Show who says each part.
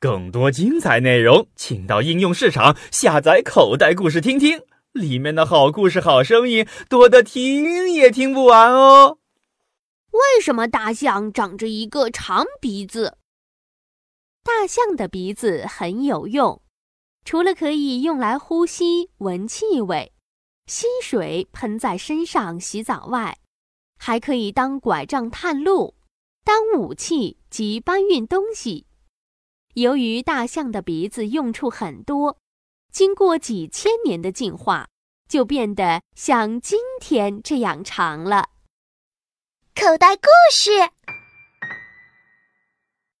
Speaker 1: 更多精彩内容，请到应用市场下载口袋故事听听，里面的好故事、好声音多得听也听不完哦。
Speaker 2: 为什么大象长着一个长鼻子？
Speaker 3: 大象的鼻子很有用，除了可以用来呼吸、闻气味、吸水、喷在身上洗澡外，还可以当拐杖探路、当武器及搬运东西。由于大象的鼻子用处很多，经过几千年的进化，就变得像今天这样长了。
Speaker 4: 口袋故事。